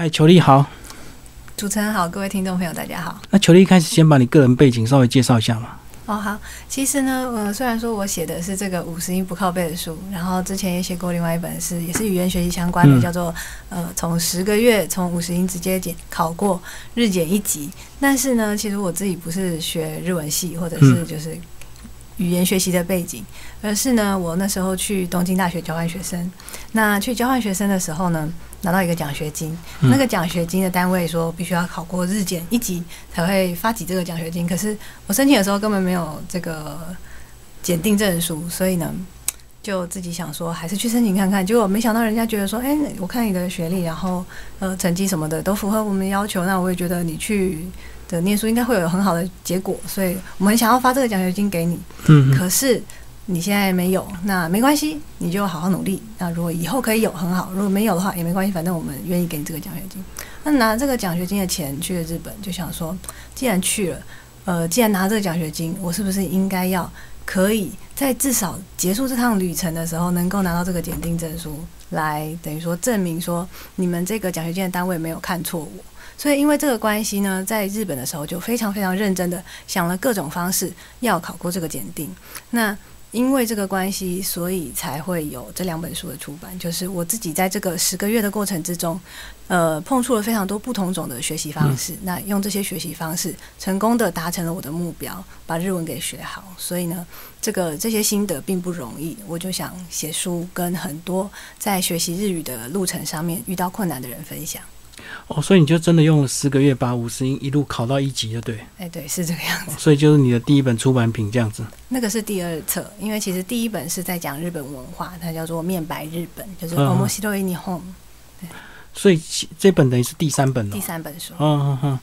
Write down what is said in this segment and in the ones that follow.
嗨，裘丽好。主持人好，各位听众朋友大家好。那裘丽一开始先把你个人背景稍微介绍一下嘛。哦，好。其实呢，呃，虽然说我写的是这个五十音不靠背的书，然后之前也写过另外一本是也是语言学习相关的，叫做呃从十个月从五十音直接减考过日检一级。但是呢，其实我自己不是学日文系，或者是就是语言学习的背景，而是呢，我那时候去东京大学交换学生。那去交换学生的时候呢？拿到一个奖学金，那个奖学金的单位说必须要考过日检一级才会发起这个奖学金。可是我申请的时候根本没有这个检定证书，所以呢，就自己想说还是去申请看看。结果没想到人家觉得说，哎，我看你的学历，然后呃成绩什么的都符合我们要求，那我也觉得你去的念书应该会有很好的结果，所以我们想要发这个奖学金给你。嗯，可是。你现在没有，那没关系，你就好好努力。那如果以后可以有，很好；如果没有的话，也没关系，反正我们愿意给你这个奖学金。那拿这个奖学金的钱去了日本，就想说，既然去了，呃，既然拿这个奖学金，我是不是应该要可以在至少结束这趟旅程的时候，能够拿到这个检定证书，来等于说证明说你们这个奖学金的单位没有看错我。所以因为这个关系呢，在日本的时候就非常非常认真的想了各种方式要考过这个检定。那因为这个关系，所以才会有这两本书的出版。就是我自己在这个十个月的过程之中，呃，碰触了非常多不同种的学习方式。那用这些学习方式，成功的达成了我的目标，把日文给学好。所以呢，这个这些心得并不容易。我就想写书，跟很多在学习日语的路程上面遇到困难的人分享。哦，所以你就真的用了十个月把五十音一路考到一级，就对。哎，对，是这个样子。所以就是你的第一本出版品这样子。那个是第二册，因为其实第一本是在讲日本文化，它叫做《面白日本》，就是《面白日本》。对。所以这本等于是第三本了。第三本书。嗯嗯嗯。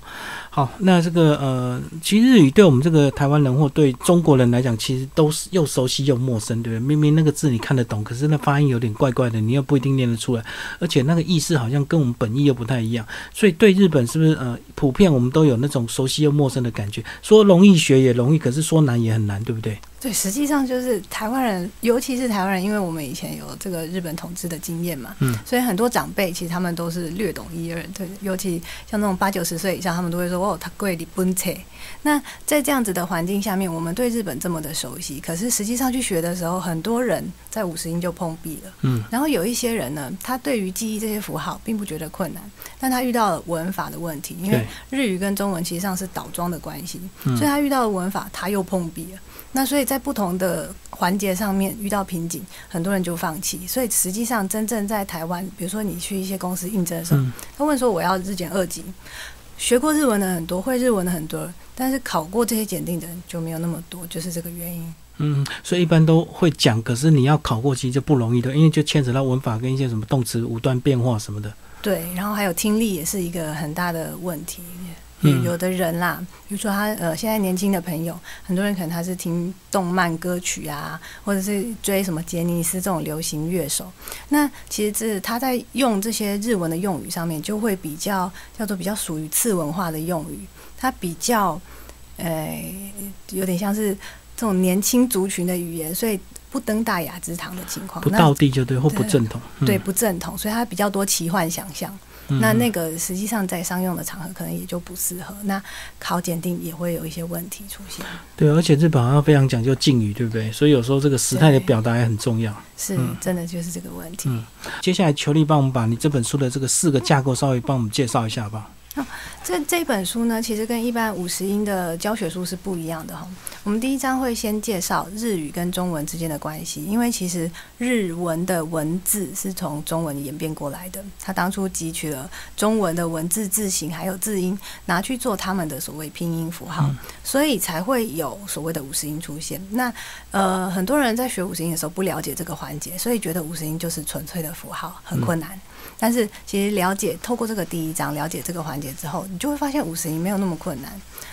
好，那这个呃，其实日语对我们这个台湾人或对中国人来讲，其实都是又熟悉又陌生，对不对？明明那个字你看得懂，可是那发音有点怪怪的，你又不一定念得出来，而且那个意思好像跟我们本意又不太一样。所以对日本是不是呃，普遍我们都有那种熟悉又陌生的感觉？说容易学也容易，可是说难也很难，对不对？对，实际上就是台湾人，尤其是台湾人，因为我们以前有这个日本统治的经验嘛，嗯，所以很多长辈其实他们都是略懂一二。对，尤其像那种八九十岁以上，他们都会说：“哦，他贵的不切。”那在这样子的环境下面，我们对日本这么的熟悉，可是实际上去学的时候，很多人在五十音就碰壁了。嗯，然后有一些人呢，他对于记忆这些符号并不觉得困难，但他遇到了文法的问题，因为日语跟中文其实上是倒装的关系，所以他遇到了文法，他又碰壁了。那所以在不同的环节上面遇到瓶颈，很多人就放弃。所以实际上真正在台湾，比如说你去一些公司应征的时候，他问说我要日检二级，学过日文的很多，会日文的很多，但是考过这些检定的人就没有那么多，就是这个原因。嗯，所以一般都会讲，可是你要考过其实就不容易的，因为就牵扯到文法跟一些什么动词五段变化什么的。对，然后还有听力也是一个很大的问题。有的人啦，比如说他呃，现在年轻的朋友，很多人可能他是听动漫歌曲啊，或者是追什么杰尼斯这种流行乐手。那其实这他在用这些日文的用语上面，就会比较叫做比较属于次文化的用语，它比较呃有点像是这种年轻族群的语言，所以不登大雅之堂的情况，不到地就对，或不正统，对不正统，所以他比较多奇幻想象。那那个实际上在商用的场合可能也就不适合，那考检定也会有一些问题出现。对，而且日本好像非常讲究敬语，对不对？所以有时候这个时态的表达也很重要。是，真的就是这个问题。嗯，接下来求你帮我们把你这本书的这个四个架构稍微帮我们介绍一下吧。这这本书呢，其实跟一般五十音的教学书是不一样的哈。我们第一章会先介绍日语跟中文之间的关系，因为其实日文的文字是从中文演变过来的，它当初汲取了中文的文字字形还有字音，拿去做他们的所谓拼音符号，所以才会有所谓的五十音出现。那呃，很多人在学五十音的时候不了解这个环节，所以觉得五十音就是纯粹的符号，很困难。但是其实了解透过这个第一章了解这个环节之后，你就会发现五十音没有那么困难。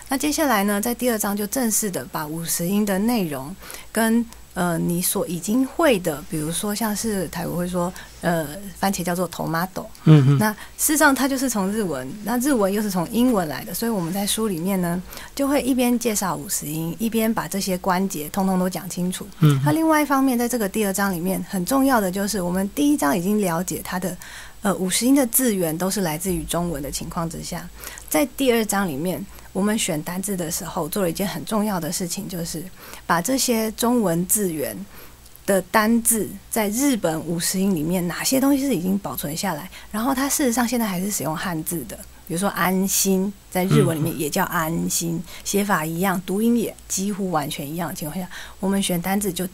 那接下来呢，在第二章就正式的把五十音的内容跟呃你所已经会的，比如说像是台语会说呃番茄叫做 tomato，嗯嗯，那事实上它就是从日文，那日文又是从英文来的，所以我们在书里面呢就会一边介绍五十音，一边把这些关节通通都讲清楚。嗯，那另外一方面，在这个第二章里面很重要的就是我们第一章已经了解它的。呃五十音的字源都是来自于中文的情况之下，在第二章里面，我们选单字的时候做了一件很重要的事情，就是把这些中文字源的单字在日本五十音里面哪些东西是已经保存下来，然后它事实上现在还是使用汉字的，比如说安心，在日文里面也叫安心，写法一样，读音也几乎完全一样的情况下，我们选单字就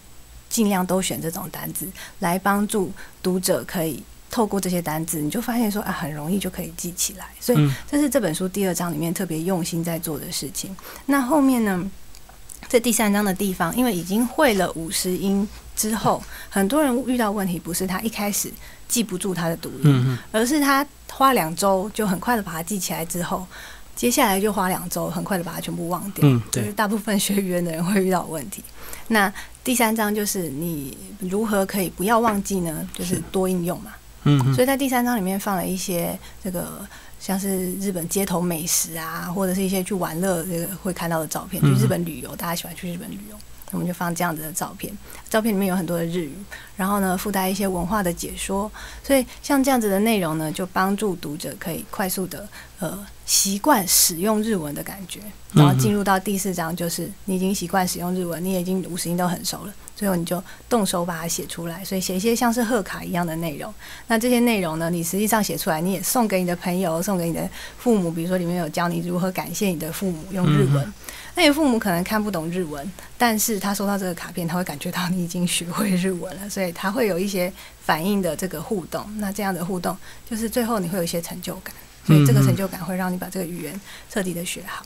尽量都选这种单字，来帮助读者可以透过这些单字，你就发现说啊，很容易就可以记起来。所以这是这本书第二章里面特别用心在做的事情。那后面呢，在第三章的地方，因为已经会了五十音。之后，很多人遇到问题不是他一开始记不住他的读音，而是他花两周就很快的把它记起来之后，接下来就花两周很快的把它全部忘掉。嗯，就是大部分学语言的人会遇到问题。那第三章就是你如何可以不要忘记呢？就是多应用嘛。嗯，所以在第三章里面放了一些这个像是日本街头美食啊，或者是一些去玩乐这个会看到的照片，去日本旅游，大家喜欢去日本旅游。我们就放这样子的照片，照片里面有很多的日语，然后呢附带一些文化的解说，所以像这样子的内容呢，就帮助读者可以快速的呃习惯使用日文的感觉，然后进入到第四章，就是你已经习惯使用日文，你已经五十音都很熟了，最后你就动手把它写出来，所以写一些像是贺卡一样的内容。那这些内容呢，你实际上写出来，你也送给你的朋友，送给你的父母，比如说里面有教你如何感谢你的父母用日文。那你父母可能看不懂日文，但是他收到这个卡片，他会感觉到你已经学会日文了，所以他会有一些反应的这个互动。那这样的互动，就是最后你会有一些成就感，所以这个成就感会让你把这个语言彻底的学好。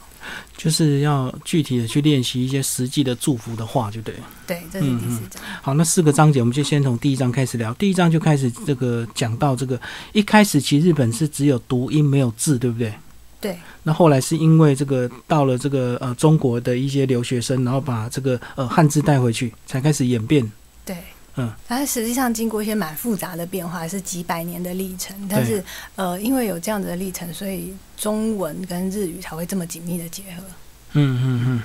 就是要具体的去练习一些实际的祝福的话，就对。对，这是第四章。好，那四个章节，我们就先从第一章开始聊。第一章就开始这个讲到这个，一开始其实日本是只有读音没有字，对不对？对，那后来是因为这个到了这个呃中国的一些留学生，然后把这个呃汉字带回去，才开始演变。对，嗯，它实际上经过一些蛮复杂的变化，是几百年的历程。但是呃，因为有这样子的历程，所以中文跟日语才会这么紧密的结合。嗯嗯嗯，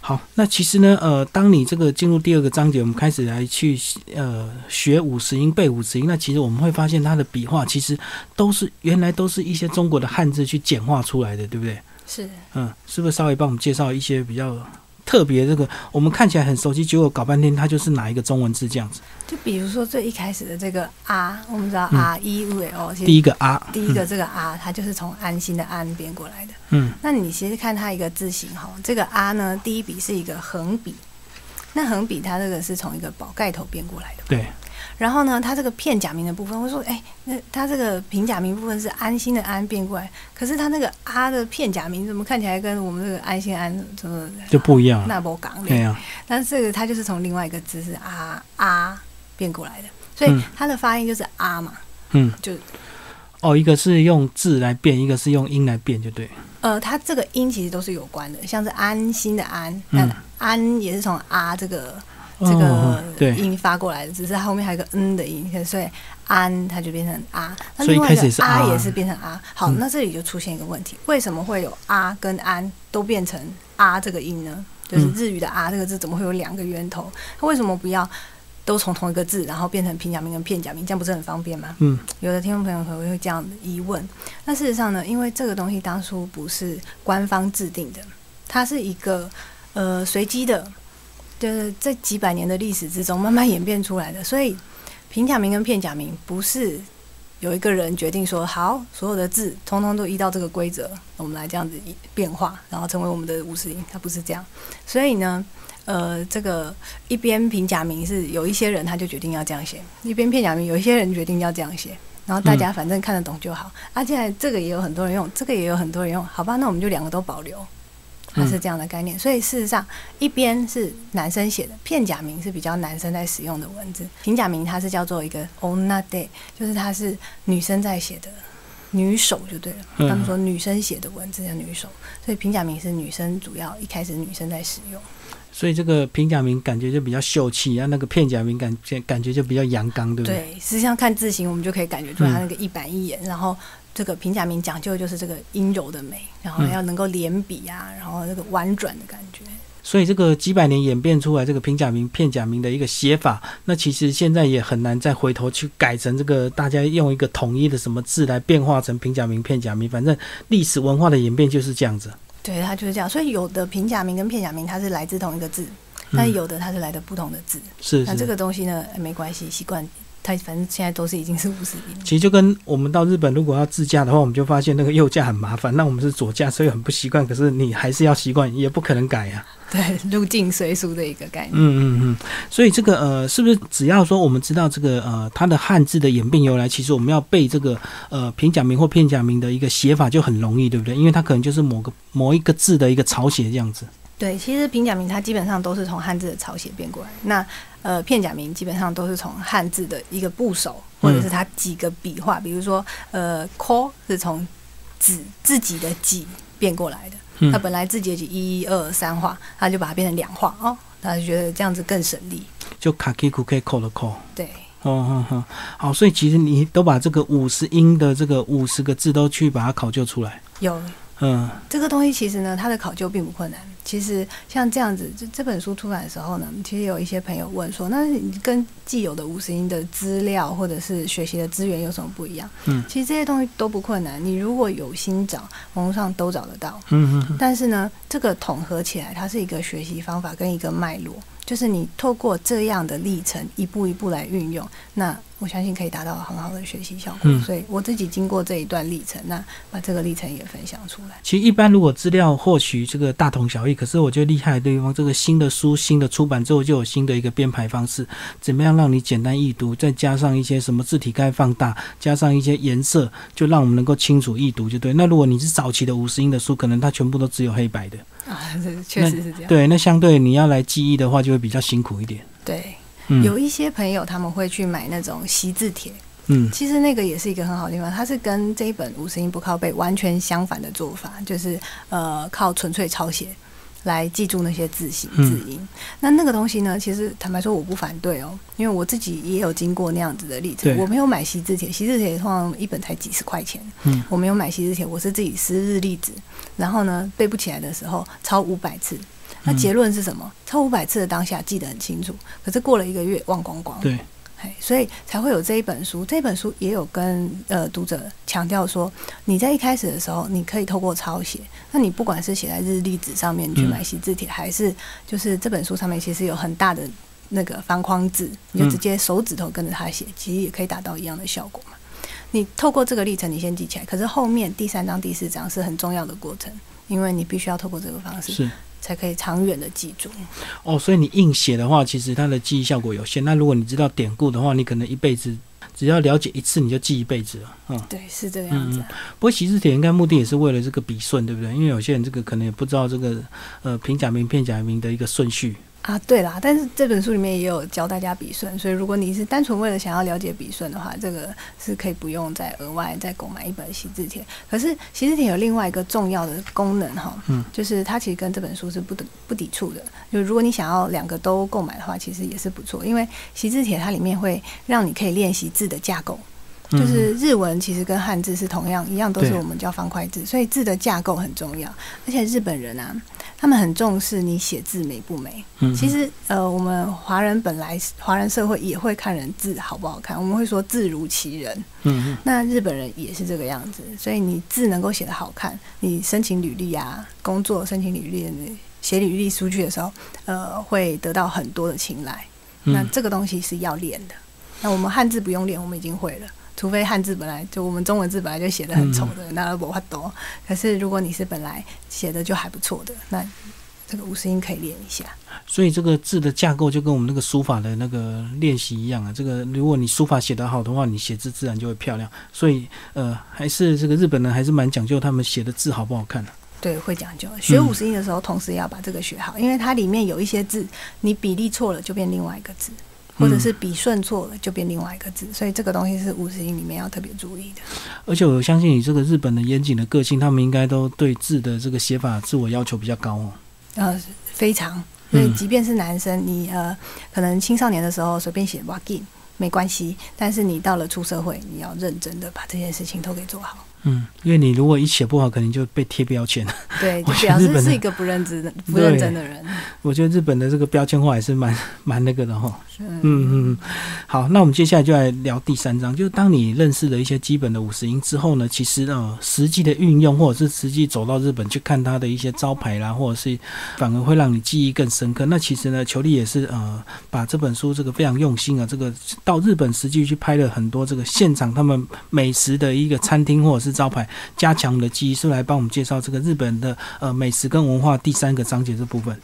好，那其实呢，呃，当你这个进入第二个章节，我们开始来去呃学五十音背五十音，那其实我们会发现它的笔画其实都是原来都是一些中国的汉字去简化出来的，对不对？是，嗯，是不是稍微帮我们介绍一些比较？特别这个，我们看起来很熟悉，结果搞半天它就是哪一个中文字这样子。就比如说最一开始的这个啊，我们知道 R E U L，第一个啊，第一个这个啊，它就是从安心的安变过来的。嗯，那你其实看它一个字形哈，这个啊呢，第一笔是一个横笔，那横笔它这个是从一个宝盖头变过来的。对。然后呢，它这个片假名的部分，我说，哎，那它这个平假名部分是安心的安变过来，可是它那个啊的片假名怎么看起来跟我们这个安心安怎么就不一样？那波港对呀，但是这个它就是从另外一个字是啊啊变过来的，所以它的发音就是啊嘛，嗯，就哦，一个是用字来变，一个是用音来变，就对。呃，它这个音其实都是有关的，像是安心的安，那安也是从啊这个。这个音发过来的，只是它后面还有个嗯的音，所以安它就变成啊。那另外一个啊也是变成啊。好，那这里就出现一个问题，为什么会有啊跟安都变成啊这个音呢？就是日语的啊这个字怎么会有两个源头？它为什么不要都从同一个字，然后变成平假名跟片假名，这样不是很方便吗？嗯，有的听众朋友可能会这样疑问。那事实上呢，因为这个东西当初不是官方制定的，它是一个呃随机的。就是这几百年的历史之中慢慢演变出来的，所以平假名跟片假名不是有一个人决定说好，所有的字通通都依照这个规则，我们来这样子变化，然后成为我们的五十音，它不是这样。所以呢，呃，这个一边平假名是有一些人他就决定要这样写，一边片假名有一些人决定要这样写，然后大家反正看得懂就好。而且这个也有很多人用，这个也有很多人用，好吧，那我们就两个都保留。它是这样的概念，所以事实上，一边是男生写的片假名是比较男生在使用的文字，平假名它是叫做一个 onna day，就是它是女生在写的女手就对了。他们说女生写的文字叫女手，所以平假名是女生主要一开始女生在使用。所以这个平假名感觉就比较秀气，然后那个片假名感觉感觉就比较阳刚，对不对？对，实际上看字形，我们就可以感觉出它那个一板一眼，然后。这个平假名讲究就是这个阴柔的美，然后要能够连笔啊，然后那个婉转的感觉。所以这个几百年演变出来这个平假名、片假名的一个写法，那其实现在也很难再回头去改成这个大家用一个统一的什么字来变化成平假名、片假名。反正历史文化的演变就是这样子。对，它就是这样。所以有的平假名跟片假名它是来自同一个字，但有的它是来的不同的字。是，那这个东西呢，没关系，习惯。它反正现在都是已经是五十年。其实就跟我们到日本如果要自驾的话，我们就发现那个右驾很麻烦。那我们是左驾，所以很不习惯。可是你还是要习惯，也不可能改呀。对，入境随俗的一个概念。嗯嗯嗯。所以这个呃，是不是只要说我们知道这个呃它的汉字的演变由来，其实我们要背这个呃平假名或片假名的一个写法就很容易，对不对？因为它可能就是某个某一个字的一个草写这样子。对，其实平假名它基本上都是从汉字的草写变过来。那呃，片假名基本上都是从汉字的一个部首，或者是它几个笔画，比如说呃 “call” 是从子自己的己变过来的。他本来自己的己一二三画，它就把它变成两画哦，他就觉得这样子更省力。就 kaki kuke ko 的 ko。对。哦哦哦，好，所以其实你都把这个五十音的这个五十个字都去把它考究出来。有。嗯，这个东西其实呢，它的考究并不困难。其实像这样子，这这本书出版的时候呢，其实有一些朋友问说，那你跟既有的五十音的资料或者是学习的资源有什么不一样？嗯，其实这些东西都不困难，你如果有心找，网络上都找得到。嗯嗯。但是呢，这个统合起来，它是一个学习方法跟一个脉络。就是你透过这样的历程，一步一步来运用，那我相信可以达到很好的学习效果。所以我自己经过这一段历程，那把这个历程也分享出来。其实一般如果资料获取这个大同小异，可是我觉得厉害的地方，这个新的书新的出版之后就有新的一个编排方式，怎么样让你简单易读，再加上一些什么字体该放大，加上一些颜色，就让我们能够清楚易读，就对。那如果你是早期的五十音的书，可能它全部都只有黑白的。啊，这确实是这样。对，那相对你要来记忆的话，就会比较辛苦一点。对，有一些朋友他们会去买那种习字帖，嗯，其实那个也是一个很好的地方。它是跟这一本五十音不靠背完全相反的做法，就是呃靠纯粹抄写。来记住那些字形字音，那那个东西呢？其实坦白说，我不反对哦，因为我自己也有经过那样子的例子。我没有买习字帖，习字帖通常一本才几十块钱。嗯，我没有买习字帖，我是自己撕日历纸，然后呢背不起来的时候抄五百次。那结论是什么？抄五百次的当下记得很清楚，可是过了一个月忘光光。对。所以才会有这一本书。这本书也有跟呃读者强调说，你在一开始的时候，你可以透过抄写。那你不管是写在日历纸上面去买习字帖，还是就是这本书上面其实有很大的那个方框字，你就直接手指头跟着它写，其实也可以达到一样的效果嘛。你透过这个历程，你先记起来。可是后面第三章、第四章是很重要的过程，因为你必须要透过这个方式。是。才可以长远的记住哦，所以你硬写的话，其实它的记忆效果有限。那如果你知道典故的话，你可能一辈子只要了解一次，你就记一辈子了。嗯，对，是这样子。不过习字帖应该目的也是为了这个笔顺，对不对？因为有些人这个可能也不知道这个呃平假名、片假名的一个顺序。啊，对啦，但是这本书里面也有教大家笔顺，所以如果你是单纯为了想要了解笔顺的话，这个是可以不用再额外再购买一本习字帖。可是习字帖有另外一个重要的功能哈，嗯，就是它其实跟这本书是不不抵触的。就如果你想要两个都购买的话，其实也是不错，因为习字帖它里面会让你可以练习字的架构。就是日文其实跟汉字是同样一样，都是我们叫方块字，所以字的架构很重要。而且日本人啊，他们很重视你写字美不美。其实呃，我们华人本来华人社会也会看人字好不好看，我们会说字如其人。嗯那日本人也是这个样子，所以你字能够写得好看，你申请履历啊，工作申请履历，写履历出去的时候，呃，会得到很多的青睐。那这个东西是要练的。那我们汉字不用练，我们已经会了。除非汉字本来就我们中文字本来就写的很丑的，那不法多。可是如果你是本来写的就还不错的，那这个五十音可以练一下。所以这个字的架构就跟我们那个书法的那个练习一样啊。这个如果你书法写得好的话，你写字自然就会漂亮。所以呃，还是这个日本人还是蛮讲究他们写的字好不好看的。对，会讲究。学五十音的时候，同时要把这个学好，因为它里面有一些字，你比例错了就变另外一个字。或者是笔顺错了，就变另外一个字，所以这个东西是五十音里面要特别注意的。而且我相信你这个日本的严谨的个性，他们应该都对字的这个写法自我要求比较高哦。呃，非常。所以即便是男生，你呃可能青少年的时候随便写 w a g i n 没关系，但是你到了出社会，你要认真的把这件事情都给做好。嗯，因为你如果一写不好，可能就被贴标签。对，就 我觉得表示日本是一个不认真的、不认真的人。我觉得日本的这个标签化也是蛮蛮那个的哈。嗯嗯嗯，好，那我们接下来就来聊第三章，就是当你认识了一些基本的五十音之后呢，其实呃实际的运用或者是实际走到日本去看它的一些招牌啦，或者是反而会让你记忆更深刻。那其实呢，球力也是呃把这本书这个非常用心啊，这个到日本实际去拍了很多这个现场他们美食的一个餐厅或者是招牌，加强的记忆，是来帮我们介绍这个日本的呃美食跟文化第三个章节这部分。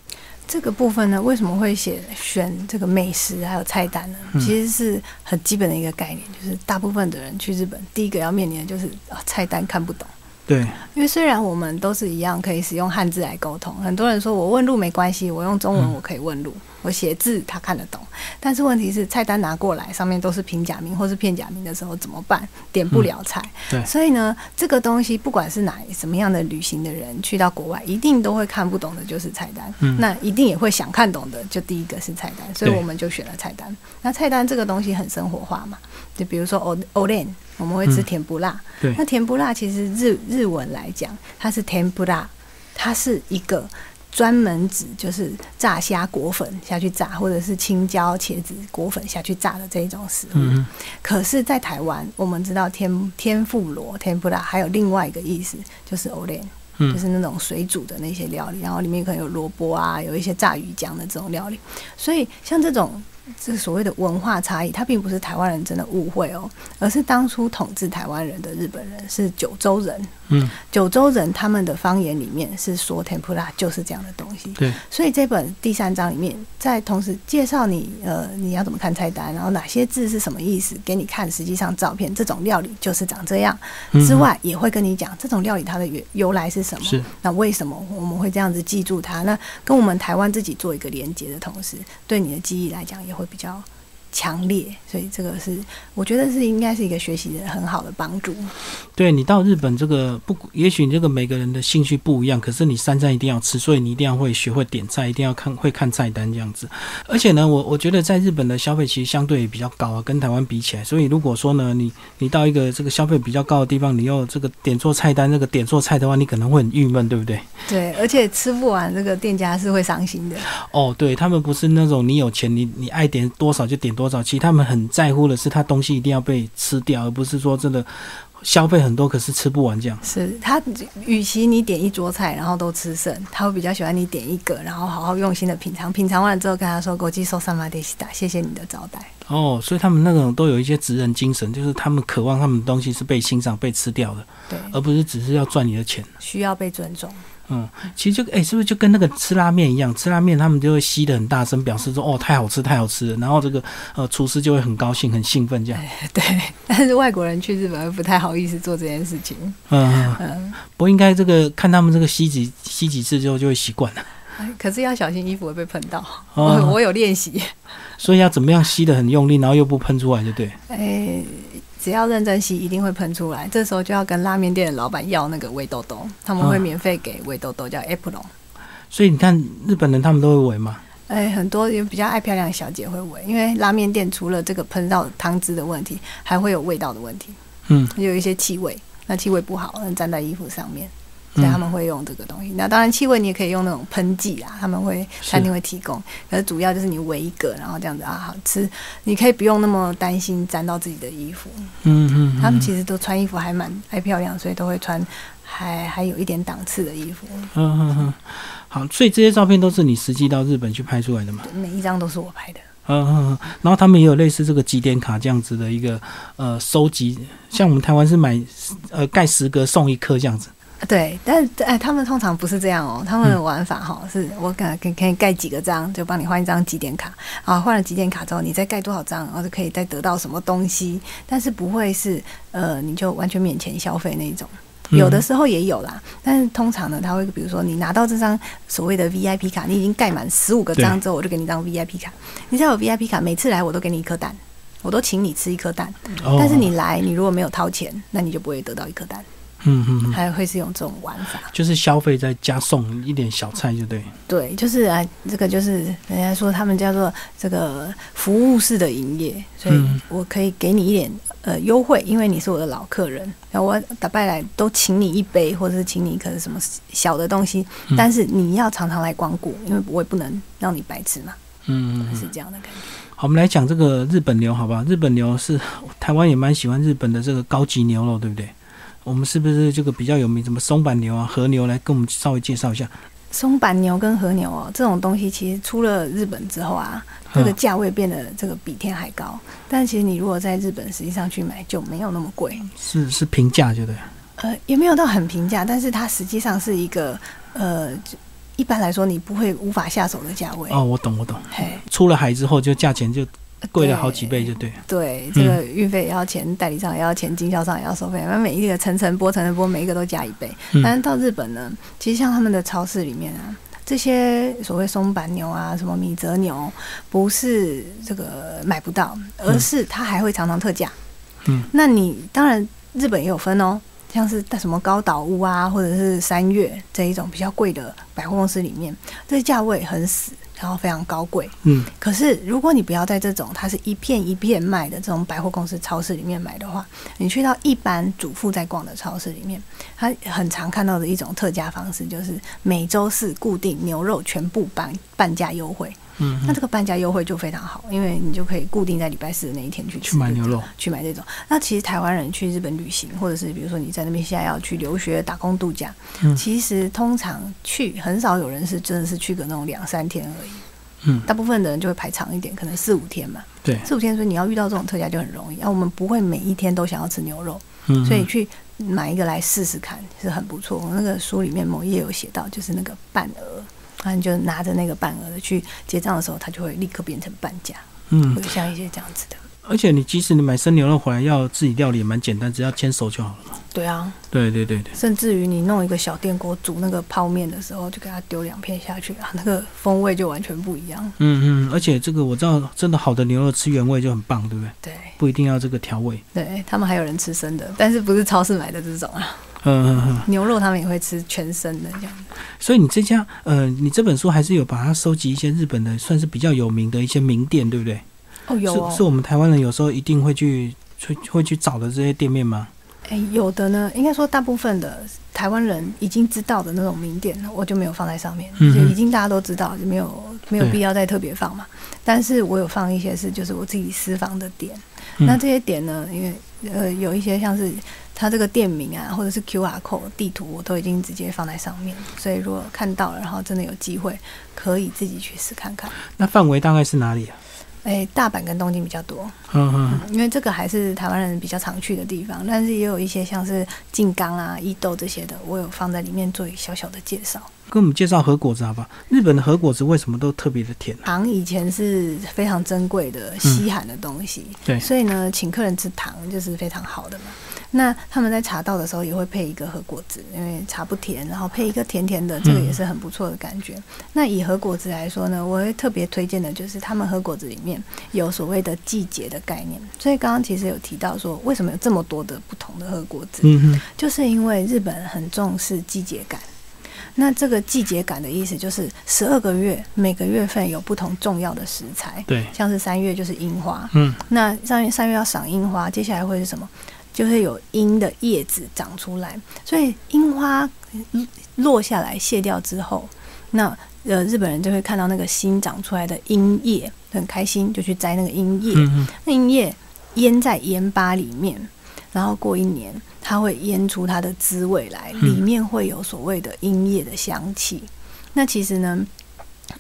这个部分呢，为什么会写选这个美食还有菜单呢？嗯其实是很基本的一个概念，就是大部分的人去日本，第一个要面临的就是啊菜单看不懂。对，因为虽然我们都是一样可以使用汉字来沟通，很多人说我问路没关系，我用中文嗯我可以问路，我写字他看得懂。但是问题是菜单拿过来，上面都是平假名或是片假名的时候怎么办？点不了菜。对所以呢，这个东西不管是哪什么样的旅行的人去到国外，一定都会看不懂的就是菜单。嗯那一定也会想看懂的，就第一个是菜单，所以我们就选了菜单。那菜单这个东西很生活化嘛，就比如说 o o l e n 我们会吃嗯甜不辣。对那甜不辣其实日日文来讲，它是甜不辣，它是一个专门指就是炸虾裹粉下去炸，或者是青椒茄子裹粉下去炸的这一种食物。嗯可是，在台湾，我们知道天天妇罗天妇罗还有另外一个意思，就是 e n 嗯就是那种水煮的那些料理，然后里面可能有萝卜啊，有一些炸鱼浆的这种料理。所以像这种这个所谓的文化差异，它并不是台湾人真的误会哦，而是当初统治台湾人的日本人是九州人，嗯，九州人他们的方言里面是说 tempura 就是这样的东西。对，所以这本第三章里面，在同时介绍你呃你要怎么看菜单，然后哪些字是什么意思，给你看实际上照片，这种料理就是长这样。嗯之外，也会跟你讲这种料理它的由由来是什么，是那为什么我们会这样子记住它？那跟我们台湾自己做一个连接的同时，对你的记忆来讲也会会比较强烈，所以这个是我觉得是应该是一个学习的很好的帮助。对你到日本这个不，也许你这个每个人的兴趣不一样，可是你三餐一定要吃，所以你一定要会学会点菜，一定要看会看菜单这样子。而且呢，我我觉得在日本的消费其实相对也比较高啊，跟台湾比起来。所以如果说呢，你你到一个这个消费比较高的地方，你又这个点错菜单，那个点错菜的话，你可能会很郁闷，对不对？对，而且吃不完，这个店家是会伤心的。哦，对他们不是那种你有钱你你爱点多少就点多少，其实他们很在乎的是他东西一定要被吃掉，而不是说真的消费很多可是吃不完这样。是他，与其你点一桌菜然后都吃剩，他会比较喜欢你点一个，然后好好用心的品尝，品尝完了之后跟他说“国际寿萨马德西达”，谢谢你的招待。哦，所以他们那种都有一些职人精神，就是他们渴望他们的东西是被欣赏、被吃掉的，对，而不是只是要赚你的钱。需要被尊重。嗯，其实就哎、是不是就跟那个吃拉面一样？吃拉面他们就会吸的很大声，表示说哦太好吃太好吃了，然后这个呃厨师就会很高兴很兴奋这样。对，但是外国人去日本会不太好意思做这件事情。嗯，嗯嗯，不过应该这个看他们这个吸几吸几次之后就会习惯了。哎可是要小心衣服会被喷到。哦我我有练习。所以要怎么样吸的很用力，然后又不喷出来，就对。哎，只要认真洗，一定会喷出来。这时候就要跟拉面店的老板要那个微兜兜，他们会嗯免费给微兜兜，叫 Apron。所以你看日本人他们都会围嘛。哎，很多也比较爱漂亮的小姐会围，因为拉面店除了这个喷到汤汁的问题，还会有味道的问题，嗯有一些气味，那气味不好，能粘在衣服上面，所以他嗯，们会用这个东西。那当然，气味你也可以用那种喷剂啊，他们会是餐厅会提供，可是主要就是你围一个，然后这样子啊好吃，你可以不用那么担心沾到自己的衣服。嗯嗯，他们嗯其实都穿衣服还蛮爱漂亮，所以都会穿还还有一点档次的衣服，嗯嗯嗯，好，所以这些照片都是你实际到日本去拍出来的吗？每一张都是我拍的。嗯嗯嗯，然后他们也有类似这个几点卡这样子的一个呃收集，像我们台湾是买呃盖十格送一颗这样子。对，但是哎，他们通常不是这样哦。他们嗯的玩法哈、是我可可可以盖几个章，就帮你换一张几点卡啊，换了几点卡之后，你再盖多少张，然后就可以再得到什么东西。但是不会是呃，你就完全免钱消费那一种。嗯有的时候也有啦，但是通常呢，他会比如说你拿到这张所谓的 VIP 卡，你已经盖满十五个章之后，我就给你一张 VIP 卡。你只要有 VIP 卡，每次来我都给你一颗蛋，我都请你吃一颗蛋。哦但是你来，你如果没有掏钱，那你就不会得到一颗蛋。嗯嗯嗯，还会是用这种玩法。就是消费再加送一点小菜，就对。对，就是啊，这个就是人家说他们叫做这个服务式的营业，所以嗯我可以给你一点呃优惠，因为你是我的老客人，然后我打败来都请你一杯，或者是请你可能什么小的东西，嗯但是你要常常来光顾，因为我也不能让你白吃嘛，嗯是这样的感觉。好，我们来讲这个日本牛，好不好？日本牛是台湾也蛮喜欢日本的这个高级牛肉，对不对？我们是不是这个比较有名？什么松板牛啊、和牛，来跟我们稍微介绍一下。松板牛跟和牛哦，这种东西其实出了日本之后啊，这个嗯价位变得这个比天还高。但其实你如果在日本实际上去买，就没有那么贵。是是平价，就对。呃，也没有到很平价，但是它实际上是一个呃，一般来说你不会无法下手的价位。哦，我懂，我懂。嘿，出了海之后，就价钱就贵了好几倍，就对。对，这个运费也要钱，代理商也要钱，经销商也要收费，那每一个层层拨、层层拨，每一个都加一倍。嗯但是到日本呢，其实像他们的超市里面啊，这些所谓松板牛啊、什么米泽牛，不是这个买不到，而是它还会常常特价。嗯，那你当然日本也有分哦，像是在什么高岛屋啊，或者是三月这一种比较贵的百货公司里面，这价位很死，然后非常高贵。嗯可是，如果你不要在这种它是一片一片卖的这种百货公司、超市里面买的话，你去到一般主妇在逛的超市里面，它很常看到的一种特价方式就是每周四固定牛肉全部半半价优惠。嗯嗯，那这个半价优惠就非常好，因为你就可以固定在礼拜四的那一天去吃去买牛肉。去买这种。那其实台湾人去日本旅行，或者是比如说你在那边现在要去留学、打工度假，嗯其实通常去很少有人是真的是去个那种两三天而已。嗯，大部分的人就会排长一点，可能四五天嘛。对，四五天，所以你要遇到这种特价就很容易。啊，我们不会每一天都想要吃牛肉，嗯，所以去买一个来试试看是很不错。我那个书里面某一页有写到，就是那个半额，然后你就拿着那个半额的去结账的时候，它就会立刻变成半价，嗯会，像一些这样子的。而且你即使你买生牛肉回来要自己料理也蛮简单，只要牵手就好了嘛。对啊，对对对对，甚至于你弄一个小电锅煮那个泡面的时候，就给它丢两片下去啊，那个风味就完全不一样。嗯嗯，而且这个我知道，真的好的牛肉吃原味就很棒，对不对？对不一定要这个调味。对，他们还有人吃生的，但是不是超市买的这种啊。嗯嗯嗯。牛肉他们也会吃全身的这样子。所以你这家呃，你这本书还是有把它收集一些日本的算是比较有名的一些名店，对不对？哦，有哦是是我们台湾人有时候一定会去会会去找的这些店面吗？哎，有的呢，应该说大部分的台湾人已经知道的那种名店，我就没有放在上面，嗯就已经大家都知道，就没有没有必要再特别放嘛。但是我有放一些是就是我自己私房的店，嗯那这些点呢，因为呃有一些像是它这个店名啊，或者是 QR code 地图，我都已经直接放在上面，所以如果看到了，然后真的有机会，可以自己去试看看。那范围大概是哪里啊？哎，大阪跟东京比较多，嗯嗯嗯，因为这个还是台湾人比较常去的地方，但是也有一些像是静冈啊、伊豆这些的，我有放在里面做一个小小的介绍。跟我们介绍核果子好不好？日本的核果子为什么都特别的甜啊？糖以前是非常珍贵的、稀罕的东西，对所以呢，请客人吃糖就是非常好的嘛。那他们在茶道的时候也会配一个和果子，因为茶不甜，然后配一个甜甜的，这个也是很不错的感觉。那以和果子来说呢，我会特别推荐的就是他们和果子里面有所谓的季节的概念。所以刚刚其实有提到说，为什么有这么多的不同的和果子？嗯哼，就是因为日本很重视季节感。那这个季节感的意思就是十二个月，每个月份有不同重要的食材，对，像是三月就是樱花，嗯那三月三月要赏樱花，接下来会是什么？就会有樱的叶子长出来，所以樱花嗯落下来谢掉之后，那呃日本人就会看到那个新长出来的樱叶，很开心，就去摘那个樱叶。那樱叶腌在盐巴里面，然后过一年，它会腌出它的滋味来，嗯里面会有所谓的樱叶的香气。那其实呢，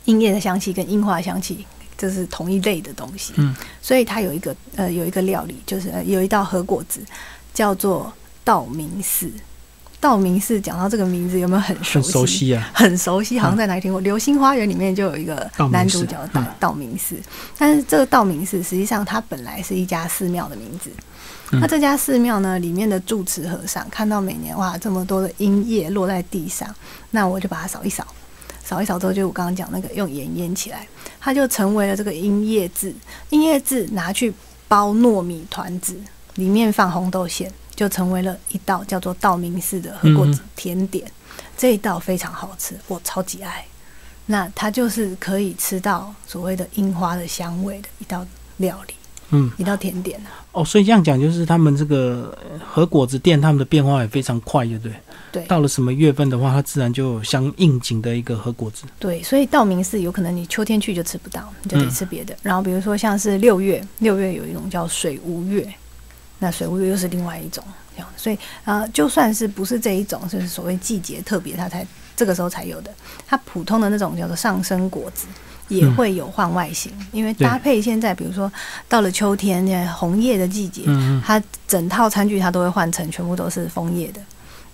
樱叶的香气跟樱花的香气。这是同一类的东西，嗯。所以它有一个呃有一个料理，就是、呃、有一道和果子叫做道明寺。道明寺讲到这个名字有没有很熟很熟悉啊。很熟悉，好像在哪里听过。流星花园》里面就有一个男主角道嗯。道明寺，但是这个道明寺实际上它本来是一家寺庙的名字。嗯。那这家寺庙呢，里面的住持和尚看到每年哇这么多的樱叶落在地上，那我就把它扫一扫，扫一扫之后，就我刚刚讲那个用盐腌起来，它就成为了这个樱叶渍。樱叶渍拿去包糯米团子，里面放红豆馅，就成为了一道叫做道明寺的和果子甜点。这一道非常好吃，我超级爱。那它就是可以吃到所谓的樱花的香味的一道料理，嗯，一道甜点啊。哦，所以这样讲就是他们这个和果子店，他们的变化也非常快，对不对？对，到了什么月份的话，它自然就有相应景的一个和果子。对，所以道明寺有可能你秋天去就吃不到，你就得吃别的。然后比如说像是六月，六月有一种叫水无月，那水无月又是另外一种这样。所以啊，就算是不是这一种，就是所谓季节特别，它才这个时候才有的。它普通的那种叫做上升果子，也会有换外形，因为搭配现在比如说到了秋天，那红叶的季节，它整套餐具它都会换成全部都是枫叶的。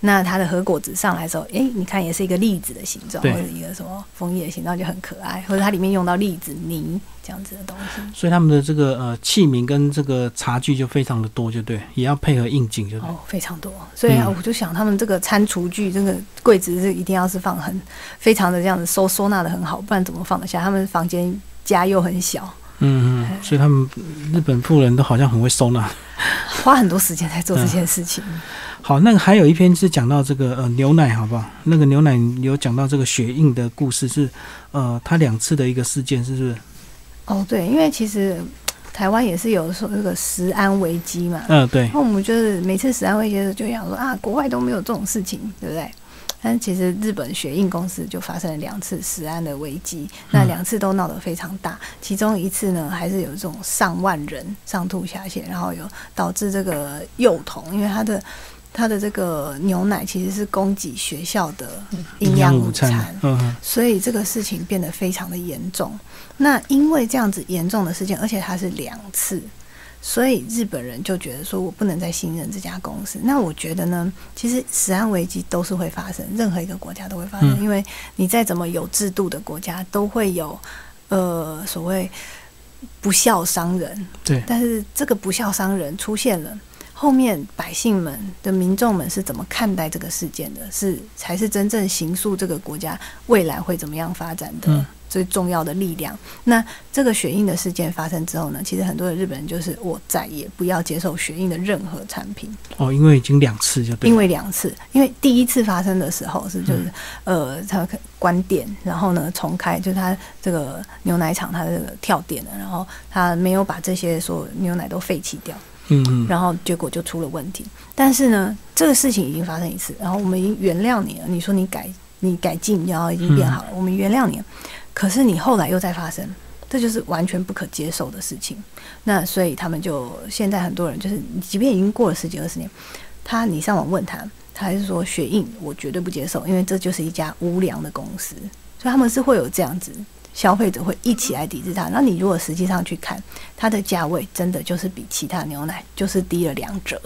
那它的核果子上来的时候，哎，你看也是一个栗子的形状，或者一个什么枫叶的形状就很可爱，或者它里面用到栗子泥这样子的东西。所以他们的这个呃器皿跟这个茶具就非常的多，就对，也要配合应景，就哦非常多。所以啊，我就想他们这个餐厨具，这个柜子是一定要是放很非常的这样子收收纳的很好，不然怎么放得下？他们房间家又很小。嗯嗯，所以他们日本富人都好像很会收纳，花很多时间在做这件事情。好，那个还有一篇是讲到这个呃牛奶，好不好？那个牛奶有讲到这个血印的故事，是呃他两次的一个事件，是不是？哦，对，因为其实台湾也是有说这个食安危机嘛。嗯，对。那我们就是每次食安危机的时候，就想说啊，国外都没有这种事情，对不对？但其实日本血印公司就发生了两次食安的危机，那两次都闹得非常大。其中一次呢，还是有这种上万人上吐下泻，然后有导致这个幼童，因为他的他的这个牛奶其实是供给学校的营养午餐，嗯，所以这个事情变得非常的严重。那因为这样子严重的事件，而且它是两次。所以日本人就觉得说，我不能再信任这家公司。那我觉得呢，其实食安危机都是会发生，任何一个国家都会发生，因为你再怎么有制度的国家，都会有呃所谓不孝商人。对。但是这个不孝商人出现了，后面百姓们的民众们是怎么看待这个事件的？是才是真正形塑这个国家未来会怎么样发展的？最重要的力量。那这个血印的事件发生之后呢？其实很多的日本人就是我再也不要接受血印的任何产品。哦，因为已经两次就对。因为两次，因为第一次发生的时候是就是呃，他关店，然后呢重开，就是他这个牛奶厂他这个跳电了，然后他没有把这些所有牛奶都废弃掉。嗯嗯。然后结果就出了问题。但是呢，这个事情已经发生一次，然后我们已经原谅你了。你说你改你改进，然后已经变好了，我们原谅你。可是你后来又再发生，这就是完全不可接受的事情。那所以他们就现在很多人就是，即便已经过了十几二十年，他你上网问他，他还是说血印我绝对不接受，因为这就是一家无良的公司。所以他们是会有这样子，消费者会一起来抵制它。那你如果实际上去看，它的价位真的就是比其他牛奶就是低了两折，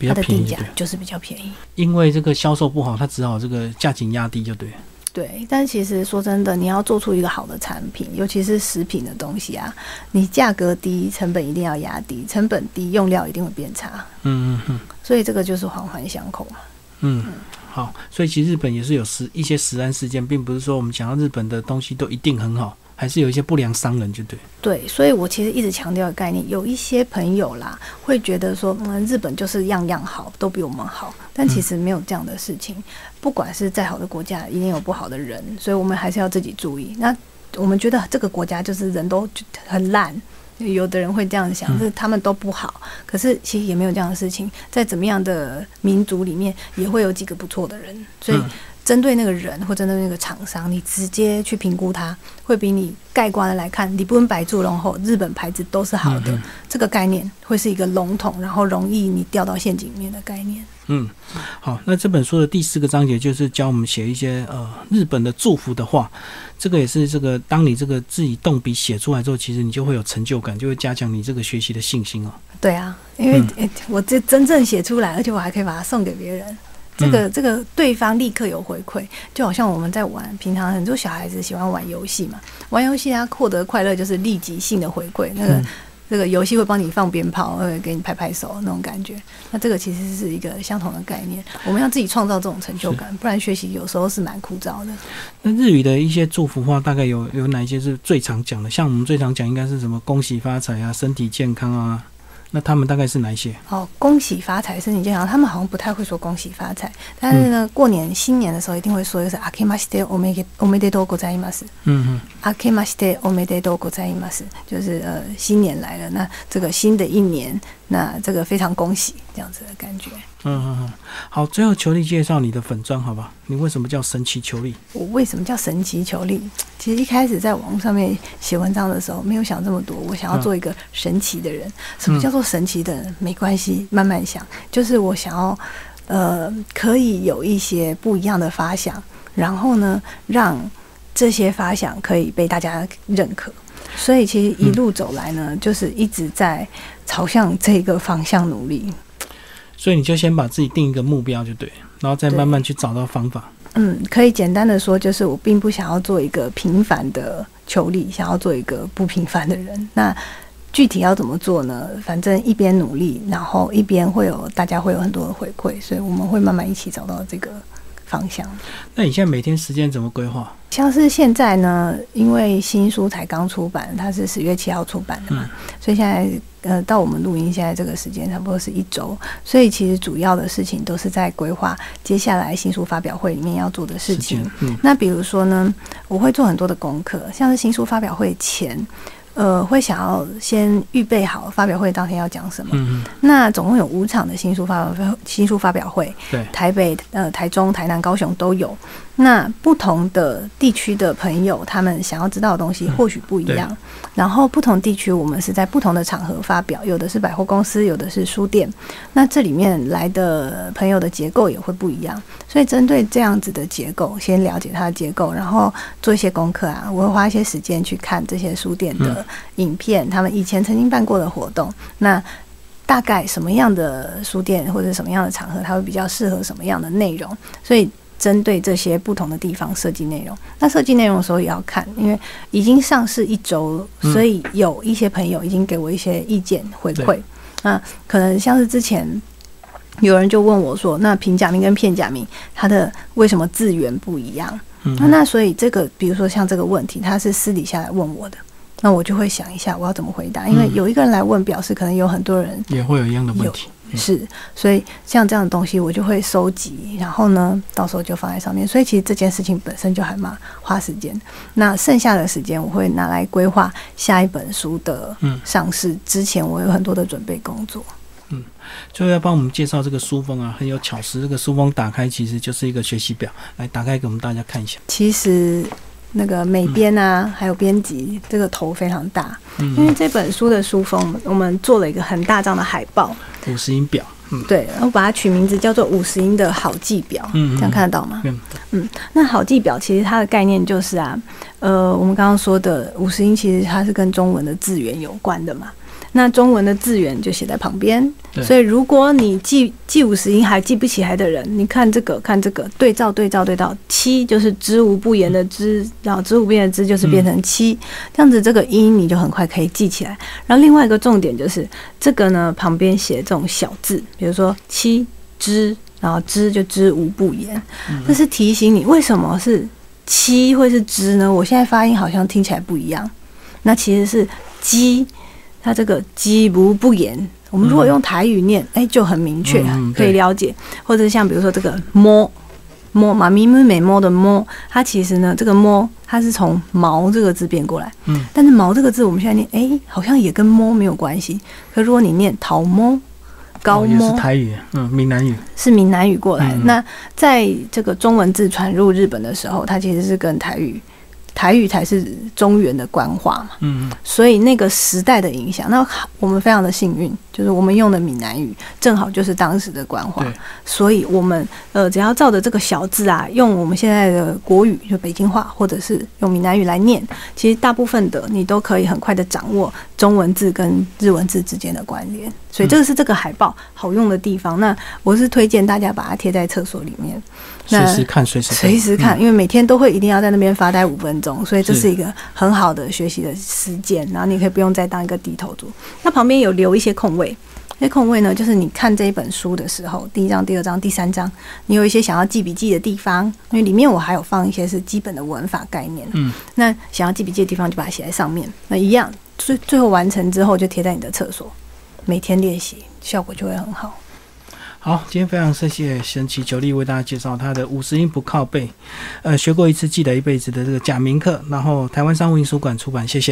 它的定价就是比较便宜。因为这个销售不好，它只好这个价钱压低就对。对，但其实说真的，你要做出一个好的产品，尤其是食品的东西啊，你价格低，成本一定要压低，成本低，用料一定会变差。嗯嗯嗯。所以这个就是环环相扣嘛。嗯，好，所以其实日本也是有食一些食安事件，并不是说我们讲到日本的东西都一定很好。还是有一些不良商人，就对。对，所以我其实一直强调的概念，有一些朋友啦，会觉得说，嗯，日本就是样样好，都比我们好。但其实没有这样的事情。不管是再好的国家，一定有不好的人，所以我们还是要自己注意。那我们觉得这个国家就是人都很烂，有的人会这样想，就是他们都不好。可是其实也没有这样的事情，在怎么样的民族里面，也会有几个不错的人。所以。针对那个人或针对那个厂商，你直接去评估它，会比你盖棺的来看，你不能白做龙后日本牌子都是好的，这个概念会是一个笼统，然后容易你掉到陷阱里面的概念。嗯，好，那这本书的第四个章节就是教我们写一些呃日本的祝福的话，这个也是这个当你这个自己动笔写出来之后，其实你就会有成就感，就会加强你这个学习的信心哦。对啊，因为我这真正写出来，而且我还可以把它送给别人。这个这个对方立刻有回馈，就好像我们在玩，平常很多小孩子喜欢玩游戏嘛，玩游戏他获得快乐就是立即性的回馈，那个这个游戏会帮你放鞭炮，会给你拍拍手那种感觉。那这个其实是一个相同的概念，我们要自己创造这种成就感，不然学习有时候是蛮枯燥的。那日语的一些祝福话，大概有有哪一些是最常讲的？像我们最常讲应该是什么恭喜发财啊，身体健康啊。那他们大概是哪一些？哦，恭喜发财，身体健康。他们好像不太会说恭喜发财，但是呢，过年新年的时候一定会说，就是阿基玛西德欧梅给欧梅德多国在伊马斯。嗯嗯，阿基玛西德欧梅德多国在伊马斯，就是呃新年来了，那这个新的一年，那这个非常恭喜这样子的感觉。嗯嗯嗯，好，最后球力介绍你的粉砖，好吧？你为什么叫神奇球力？我为什么叫神奇球力？其实一开始在网络上面写文章的时候，没有想这么多。我想要做一个神奇的人。什么叫做神奇的人？没关系，慢慢想。就是我想要，呃，可以有一些不一样的发想，然后呢，让这些发想可以被大家认可。所以其实一路走来呢，就是一直在朝向这个方向努力。所以你就先把自己定一个目标就对，然后再慢慢去找到方法。嗯，可以简单的说，就是我并不想要做一个平凡的求力，想要做一个不平凡的人。那具体要怎么做呢？反正一边努力，然后一边会有大家会有很多的回馈，所以我们会慢慢一起找到这个方向。那你现在每天时间怎么规划？像是现在呢，因为新书才刚出版，它是十月七号出版的嘛，所以现在呃到我们录音现在这个时间差不多是一周，所以其实主要的事情都是在规划接下来新书发表会里面要做的事情。那比如说呢，我会做很多的功课，像是新书发表会前。呃，会想要先预备好发表会当天要讲什么。嗯那总共有五场的新书发表新书发表会。对。台北、呃、台中、台南、高雄都有。那不同的地区的朋友，他们想要知道的东西或许不一样。然后不同地区，我们是在不同的场合发表，有的是百货公司，有的是书店。那这里面来的朋友的结构也会不一样。所以针对这样子的结构，先了解它的结构，然后做一些功课啊。我会花一些时间去看这些书店的。影片，他们以前曾经办过的活动，那大概什么样的书店或者什么样的场合，它会比较适合什么样的内容？所以针对这些不同的地方设计内容。那设计内容的时候也要看，因为已经上市一周了，所以有一些朋友已经给我一些意见回馈。那可能像是之前有人就问我说：“那平假名跟片假名，它的为什么字源不一样？”那那所以这个，比如说像这个问题，他是私底下来问我的。那我就会想一下我要怎么回答，因为有一个人来问，表示可能有很多人也会有一样的问题，是，所以像这样的东西我就会收集，然后呢，到时候就放在上面。所以其实这件事情本身就还蛮花时间。那剩下的时间我会拿来规划下一本书的上市之前，我有很多的准备工作。嗯，最后要帮我们介绍这个书封啊，很有巧思。这个书封打开其实就是一个学习表，来打开给我们大家看一下。其实。那个美编啊，还有编辑，这个头非常大，嗯。因为这本书的书封，我们做了一个很大张的海报，五十音表，嗯，对，然后把它取名字叫做五十音的好记表，嗯，这样看得到吗？嗯，那好记表其实它的概念就是啊，呃，我们刚刚说的五十音其实它是跟中文的字源有关的嘛。那中文的字源就写在旁边，所以如果你记记五十音还记不起来的人，你看这个看这个对照对照对照，七就是知无不言的知，然后知无不言的知就是变成七，这样子这个音你就很快可以记起来。然后另外一个重点就是这个呢，旁边写这种小字，比如说七知，然后知就知无不言，这是提醒你为什么是七会是知呢？我现在发音好像听起来不一样，那其实是鸡。它这个“鸡不不言”，我们如果用台语念，哎，就很明确，可以了解。或者像比如说这个“摸摸”，妈咪咪美摸的“摸”，它其实呢，这个“摸”它是从“毛”这个字变过来。嗯。但是“毛”这个字，我们现在念，哎，好像也跟“摸”没有关系。可如果你念“桃摸”，高摸是台语，嗯，闽南语是闽南语过来。那在这个中文字传入日本的时候，它其实是跟台语。台语才是中原的官话嘛，嗯，所以那个时代的影响，那我们非常的幸运，就是我们用的闽南语正好就是当时的官话，所以我们呃只要照着这个小字啊，用我们现在的国语就北京话，或者是用闽南语来念，其实大部分的你都可以很快的掌握中文字跟日文字之间的关联，所以这个是这个海报好用的地方。那我是推荐大家把它贴在厕所里面。随时看，随时随时看，因为每天都会一定要在那边发呆五分钟，所以这是一个很好的学习的时间。然后你可以不用再当一个低头族。那旁边有留一些空位，那空位呢，就是你看这一本书的时候，第一章、第二章、第三章，你有一些想要记笔记的地方，因为里面我还有放一些是基本的文法概念。嗯，那想要记笔记的地方就把它写在上面。那一样，最最后完成之后就贴在你的厕所。每天练习，效果就会很好。好，今天非常谢谢神奇九力为大家介绍他的五十音不靠背，呃，学过一次记得一辈子的这个假名课，然后台湾商务印书馆出版，谢谢。